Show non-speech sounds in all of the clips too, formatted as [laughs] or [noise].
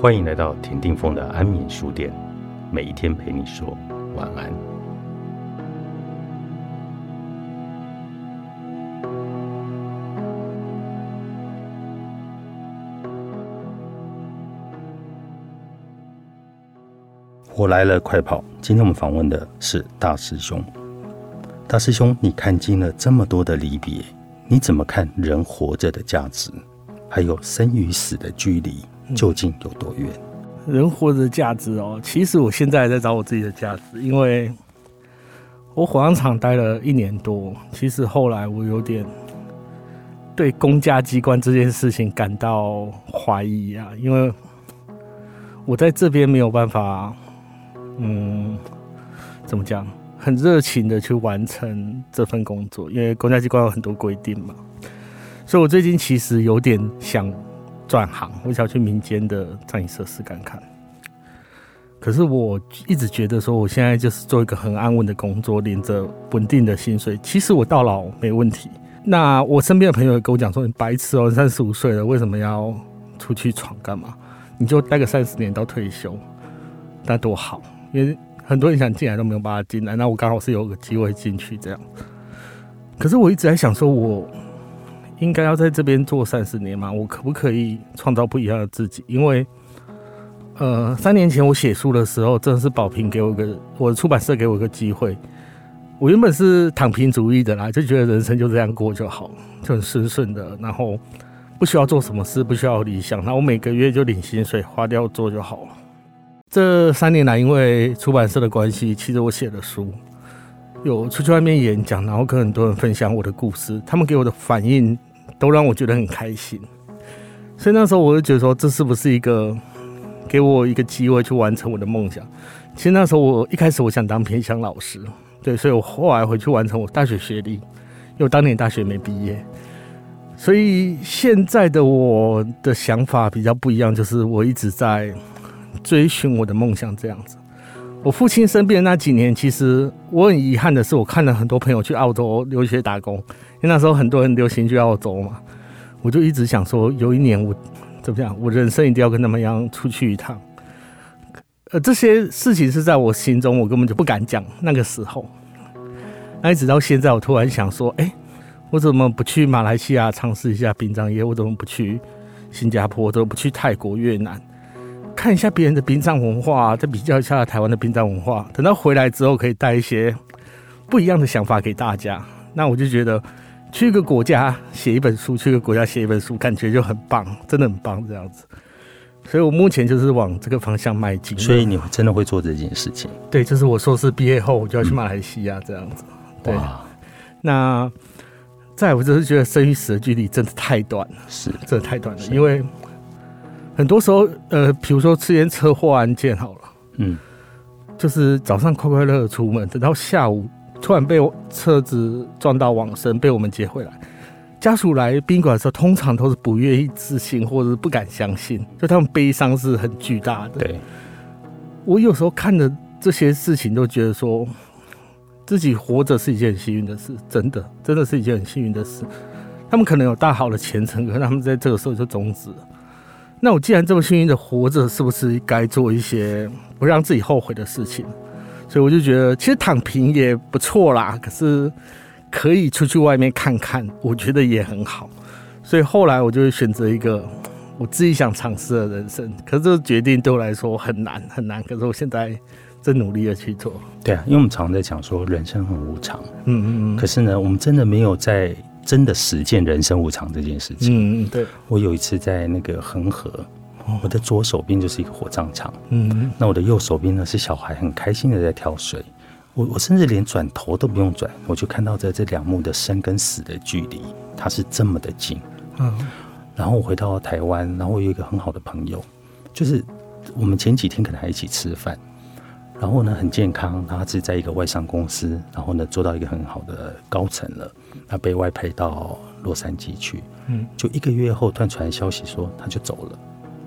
欢迎来到田定峰的安眠书店，每一天陪你说晚安。我来了，快跑！今天我们访问的是大师兄。大师兄，你看尽了这么多的离别，你怎么看人活着的价值？还有生与死的距离究竟有多远？人活着的价值哦，其实我现在在找我自己的价值，因为我火葬场待了一年多，其实后来我有点对公家机关这件事情感到怀疑啊，因为我在这边没有办法，嗯，怎么讲，很热情的去完成这份工作，因为公家机关有很多规定嘛。所以，我最近其实有点想转行，我想要去民间的餐饮设施看看。可是，我一直觉得说，我现在就是做一个很安稳的工作，领着稳定的薪水，其实我到老没问题。那我身边的朋友也跟我讲说：“你白痴哦，三十五岁了，为什么要出去闯干嘛？你就待个三十年到退休，那多好。因为很多人想进来都没有办法进来，那我刚好是有个机会进去这样。可是我一直在想说，我。应该要在这边做三十年嘛？我可不可以创造不一样的自己？因为，呃，三年前我写书的时候，真的是宝平给我个我的出版社给我一个机会。我原本是躺平主义的啦，就觉得人生就这样过就好，就很顺顺的，然后不需要做什么事，不需要理想，那我每个月就领薪水花掉做就好了。这三年来，因为出版社的关系，其实我写了书，有出去外面演讲，然后跟很多人分享我的故事，他们给我的反应。都让我觉得很开心，所以那时候我就觉得说，这是不是一个给我一个机会去完成我的梦想？其实那时候我一开始我想当偏乡老师，对，所以我后来回去完成我大学学历，因为当年大学没毕业，所以现在的我的想法比较不一样，就是我一直在追寻我的梦想这样子。我父亲生病那几年，其实我很遗憾的是，我看了很多朋友去澳洲留学打工，因为那时候很多人流行去澳洲嘛。我就一直想说，有一年我怎么讲，我人生一定要跟他们一样出去一趟。呃，这些事情是在我心中，我根本就不敢讲。那个时候，那一直到现在，我突然想说，哎，我怎么不去马来西亚尝试一下殡葬业？我怎么不去新加坡？怎么不去泰国、越南？看一下别人的殡葬文化，再比较一下台湾的殡葬文化。等到回来之后，可以带一些不一样的想法给大家。那我就觉得，去一个国家写一本书，去一个国家写一本书，感觉就很棒，真的很棒这样子。所以我目前就是往这个方向迈进。所以你真的会做这件事情？对，就是我硕士毕业后，我就要去马来西亚这样子。对。那再我就是觉得生与死的距离真的太短了，是，真的太短了，因为。很多时候，呃，比如说之前车祸案件好了，嗯，就是早上快快乐乐出门，等到下午突然被车子撞到往生，被我们接回来。家属来宾馆的时候，通常都是不愿意置信或者是不敢相信，就他们悲伤是很巨大的。对，我有时候看的这些事情，都觉得说自己活着是一件很幸运的事，真的，真的是一件很幸运的事。他们可能有大好的前程，可是他们在这个时候就终止了。那我既然这么幸运的活着，是不是该做一些不让自己后悔的事情？所以我就觉得，其实躺平也不错啦。可是可以出去外面看看，我觉得也很好。所以后来我就会选择一个我自己想尝试的人生。可是这个决定对我来说很难很难。可是我现在正努力的去做。对啊，因为我们常在讲说人生很无常。嗯嗯嗯。可是呢，我们真的没有在。真的实践人生无常这件事情。嗯嗯，对。我有一次在那个恒河，我的左手边就是一个火葬场。嗯那我的右手边呢是小孩很开心的在跳水。我我甚至连转头都不用转，我就看到在这两幕的生跟死的距离，它是这么的近。嗯。然后我回到台湾，然后我有一个很好的朋友，就是我们前几天可能还一起吃饭。然后呢，很健康，他是在一个外商公司，然后呢做到一个很好的高层了。他被外派到洛杉矶去，嗯，就一个月后突然传来消息说他就走了，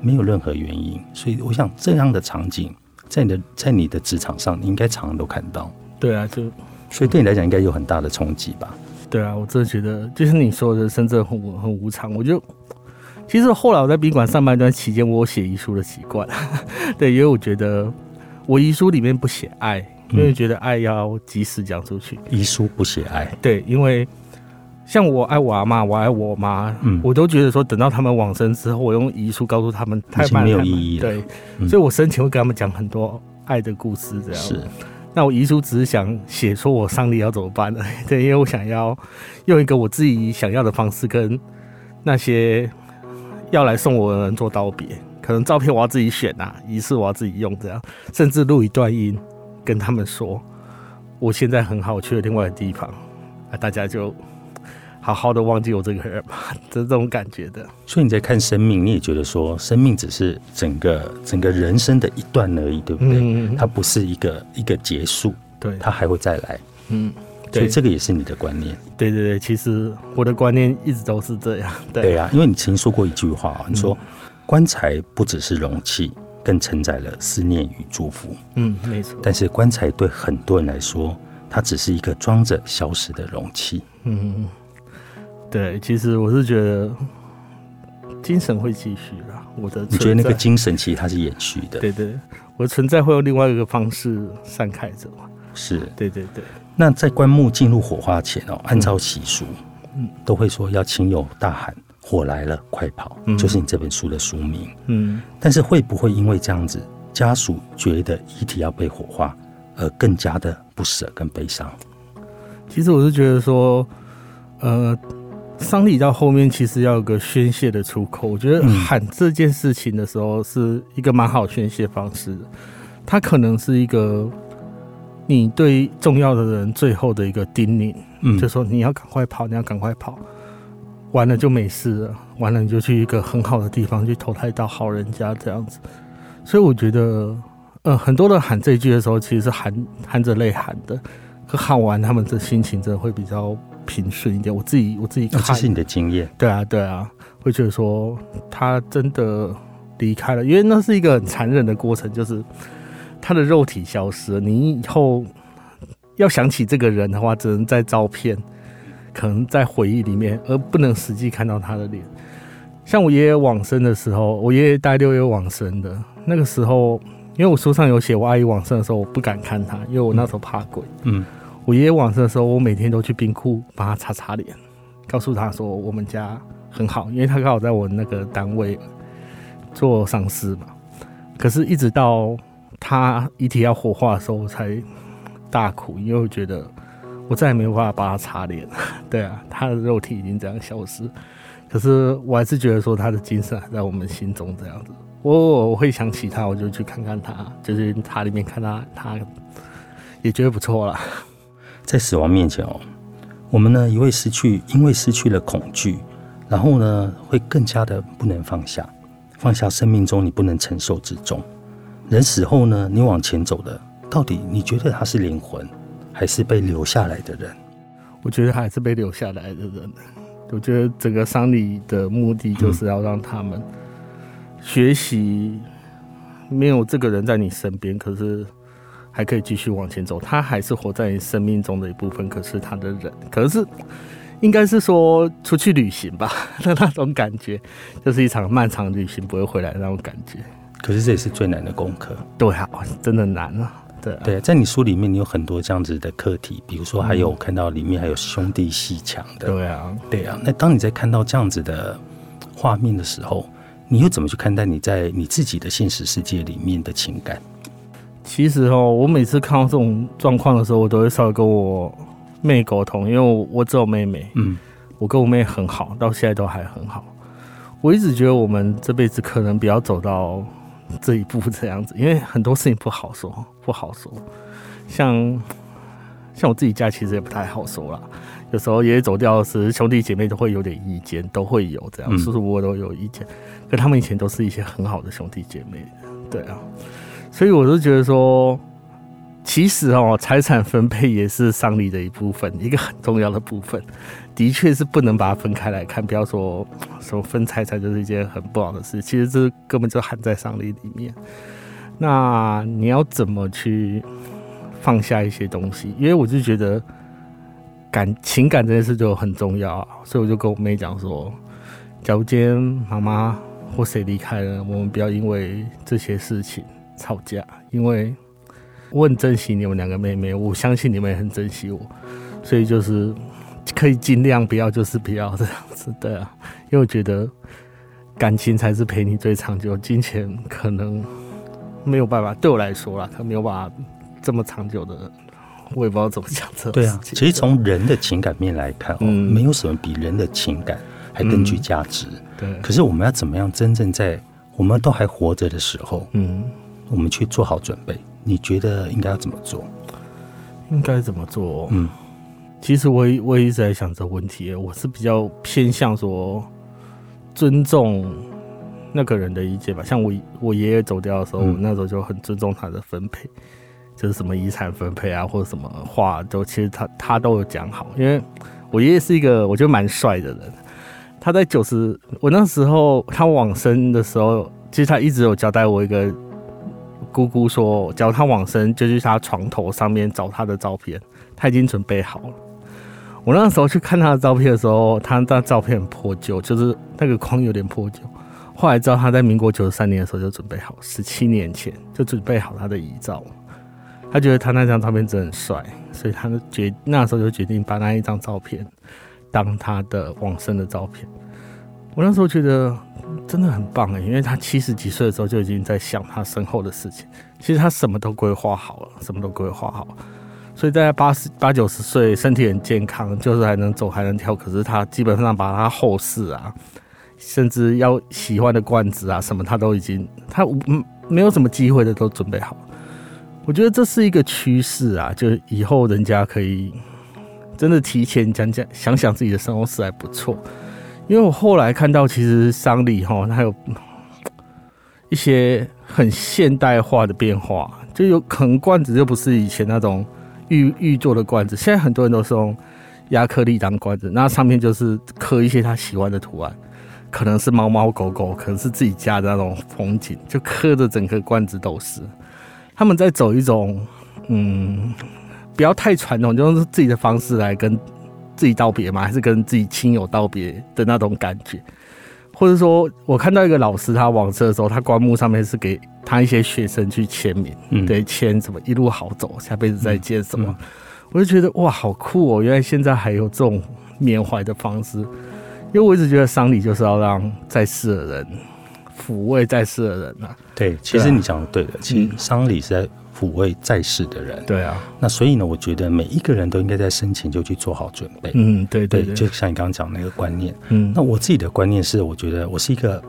没有任何原因。所以我想这样的场景，在你的在你的职场上，你应该常常都看到。对啊，就所以对你来讲应该有很大的冲击吧？对啊，我真的觉得就是你说的深圳很很无常，我就其实后来我在宾馆上班一段期间，我有写遗书的习惯，[laughs] 对，因为我觉得我遗书里面不写爱，因为觉得爱要及时讲出去。遗书不写爱，对，因为像我爱我阿妈，我爱我妈，嗯，我都觉得说等到他们往生之后，我用遗书告诉他们，太没有意义了。对，所以我生前会跟他们讲很多爱的故事，这样是。那我遗书只是想写说我丧礼要怎么办呢？[laughs] 对，因为我想要用一个我自己想要的方式跟那些要来送我的人做道别。可能照片我要自己选呐，仪式我要自己用，这样甚至录一段音跟他们说，我现在很好，我去了另外的地方，啊，大家就。好好的忘记我这个人吧，这 [laughs] 这种感觉的。所以你在看生命，你也觉得说，生命只是整个整个人生的一段而已，对不对？它不是一个一个结束，对，它还会再来。嗯，所以这个也是你的观念。对对对，其实我的观念一直都是这样。对啊，因为你曾经说过一句话，你说棺材不只是容器，更承载了思念与祝福。嗯，没错。但是棺材对很多人来说，它只是一个装着消失的容器。嗯。对，其实我是觉得精神会继续的。我的你觉得那个精神其实它是延续的。对对，我的存在会用另外一个方式散开着嘛？是，对对对。那在棺木进入火化前哦，按照习俗，嗯，都会说要亲友大喊“火来了，快跑”，就是你这本书的书名。嗯。但是会不会因为这样子，家属觉得遗体要被火化，而更加的不舍跟悲伤？其实我是觉得说，呃。丧礼到后面其实要有个宣泄的出口，我觉得喊这件事情的时候是一个蛮好宣泄方式。它可能是一个你对重要的人最后的一个叮咛，嗯，就说你要赶快跑，你要赶快跑，完了就没事了，完了你就去一个很好的地方去投胎到好人家这样子。所以我觉得，呃，很多人喊这句的时候，其实是含含着泪喊的，可喊完他们的心情真的会比较。平顺一点，我自己我自己看，这是你的经验。对啊，对啊，会觉得说他真的离开了，因为那是一个很残忍的过程，就是他的肉体消失了。你以后要想起这个人的话，只能在照片，可能在回忆里面，而不能实际看到他的脸。像我爷爷往生的时候，我爷爷大六月往生的那个时候，因为我书上有写，我阿姨往生的时候，我不敢看他，因为我那时候怕鬼。嗯。我爷爷往生的时候，我每天都去冰库帮他擦擦脸，告诉他说我们家很好，因为他刚好在我那个单位做上司嘛。可是，一直到他遗体要火化的时候，我才大哭，因为我觉得我再也没有办法帮他擦脸。对啊，他的肉体已经这样消失，可是我还是觉得说他的精神还在我们心中这样子。我我会想起他，我就去看看他，就是塔里面看他，他也觉得不错了。在死亡面前哦，我们呢也会失去，因为失去了恐惧，然后呢会更加的不能放下，放下生命中你不能承受之重。人死后呢，你往前走的，到底你觉得他是灵魂，还是被留下来的人？我觉得还是被留下来的人。我觉得整个丧礼的目的就是要让他们学习，没有这个人在你身边，可是。还可以继续往前走，他还是活在你生命中的一部分。可是他的人，可是应该是说出去旅行吧的 [laughs] 那种感觉，就是一场漫长旅行不会回来的那种感觉。可是这也是最难的功课。对啊，真的难啊。对对，在你书里面，你有很多这样子的课题，比如说还有看到里面还有兄弟戏强的。对啊，对啊。那当你在看到这样子的画面的时候，你又怎么去看待你在你自己的现实世界里面的情感？其实哦，我每次看到这种状况的时候，我都会稍微跟我妹沟通，因为我我只有妹妹，嗯，我跟我妹很好，到现在都还很好。我一直觉得我们这辈子可能不要走到这一步这样子，因为很多事情不好说，不好说。像像我自己家其实也不太好说啦，有时候爷爷走掉时，兄弟姐妹都会有点意见，都会有这样，叔叔伯伯都有意见，可他们以前都是一些很好的兄弟姐妹，对啊。所以我就觉得说，其实哦，财产分配也是丧礼的一部分，一个很重要的部分，的确是不能把它分开来看。不要说什么分财产就是一件很不好的事，其实这根本就含在丧礼里面。那你要怎么去放下一些东西？因为我就觉得感情感这件事就很重要，所以我就跟我妹讲说，假如今天妈妈或谁离开了，我们不要因为这些事情吵架，因为我很珍惜你们两个妹妹，我相信你们也很珍惜我，所以就是可以尽量不要，就是不要这样子，对啊，因为我觉得感情才是陪你最长久，金钱可能没有办法，对我来说啦，他没有办法这么长久的，我也不知道怎么讲这。对啊，其实从人的情感面来看，哦，没有什么比人的情感。还更具价值。对，可是我们要怎么样真正在我们都还活着的时候，嗯，我们去做好准备？你觉得应该要怎么做？应该怎么做？嗯，其实我我也一直在想这个问题。我是比较偏向说尊重那个人的意见吧。像我我爷爷走掉的时候，我那时候就很尊重他的分配，就是什么遗产分配啊，或者什么话，都其实他他都有讲好。因为我爷爷是一个我觉得蛮帅的人。他在九十，我那时候他往生的时候，其实他一直有交代我一个姑姑说，假如他往生，就去他床头上面找他的照片，他已经准备好了。我那时候去看他的照片的时候，他那照片很破旧，就是那个框有点破旧。后来知道他在民国九十三年的时候就准备好，十七年前就准备好他的遗照。他觉得他那张照片真的很帅，所以他就决那时候就决定把那一张照片。当他的往生的照片，我那时候觉得真的很棒哎，因为他七十几岁的时候就已经在想他身后的事情。其实他什么都规划好了，什么都规划好，所以在八十八九十岁，身体很健康，就是还能走还能跳。可是他基本上把他后事啊，甚至要喜欢的罐子啊什么，他都已经他嗯没有什么机会的都准备好。我觉得这是一个趋势啊，就是以后人家可以。真的提前讲讲想想自己的生活是还不错，因为我后来看到其实商礼哈，它有一些很现代化的变化，就有可能罐子就不是以前那种玉玉做的罐子，现在很多人都是用亚克力当罐子，那上面就是刻一些他喜欢的图案，可能是猫猫狗狗，可能是自己家的那种风景，就刻的整个罐子都是。他们在走一种嗯。不要太传统，就用自己的方式来跟自己道别嘛，还是跟自己亲友道别的那种感觉。或者说，我看到一个老师，他往生的时候，他棺木上面是给他一些学生去签名，对，签什么一路好走，下辈子再见什么。我就觉得哇，好酷哦！原来现在还有这种缅怀的方式，因为我一直觉得丧礼就是要让在世的人抚慰在世的人啊。对，其实你讲的对的，其实丧礼是在。抚慰在世的人，对啊，那所以呢，我觉得每一个人都应该在生前就去做好准备。嗯，对对，就像你刚刚讲那个观念。嗯，那我自己的观念是，我觉得我是一个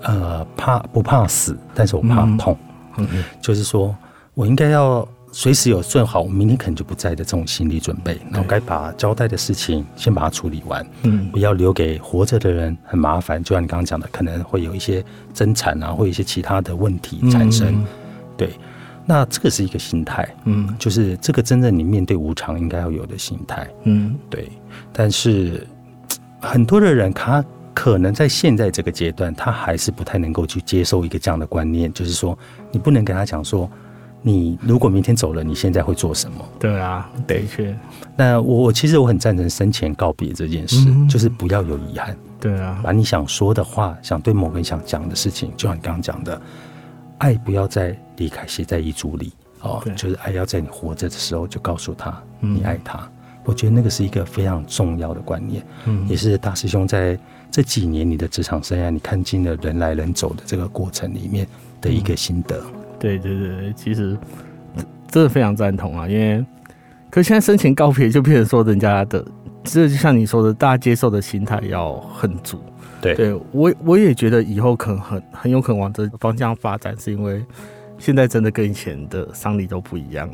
呃怕不怕死，但是我怕痛。嗯嗯，就是说我应该要随时有做好我明天可能就不在的这种心理准备，然后该把交代的事情先把它处理完。嗯，不要留给活着的人很麻烦。就像你刚刚讲的，可能会有一些争产啊，或一些其他的问题产生。对。那这个是一个心态，嗯，就是这个真正你面对无常应该要有的心态，嗯，对。但是很多的人，他可能在现在这个阶段，他还是不太能够去接受一个这样的观念，就是说，你不能跟他讲说，你如果明天走了，你现在会做什么？对啊，的确。那我我其实我很赞成生前告别这件事，就是不要有遗憾。对啊，把你想说的话，想对某个人想讲的事情，就像你刚刚讲的。爱不要再离开，写在遗嘱里哦。就是爱要在你活着的时候就告诉他你爱他。我觉得那个是一个非常重要的观念，嗯，也是大师兄在这几年你的职场生涯，你看尽了人来人走的这个过程里面的一个心得。对对对，其实真的非常赞同啊。因为可现在生前告别，就变成说人家的，这就像你说的，大家接受的心态要很足。对，对我我也觉得以后可能很很有可能往这方向发展，是因为现在真的跟以前的丧礼都不一样。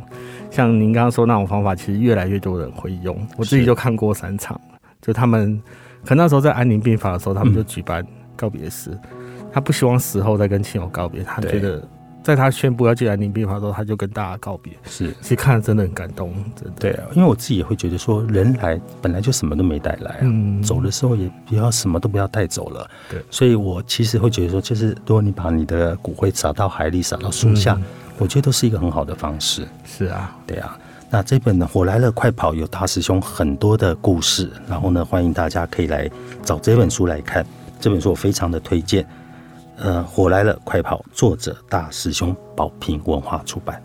像您刚刚说那种方法，其实越来越多人会用。我自己就看过三场，就他们可能那时候在安宁病房的时候，他们就举办告别式，他不希望死后再跟亲友告别，他觉得。在他宣布要进来领兵法的时候，他就跟大家告别。是，其实看了真的很感动，真的。对啊，因为我自己也会觉得说，人来本来就什么都没带来，嗯，走的时候也不要什么都不要带走了。对，所以我其实会觉得说，就是如果你把你的骨灰撒到海里，撒到树下，我觉得都是一个很好的方式。是啊，对啊。那这本呢，《火来了，快跑》有大师兄很多的故事，然后呢，欢迎大家可以来找这本书来看。这本书我非常的推荐。呃，火来了，快跑！作者大师兄宝瓶文化出版。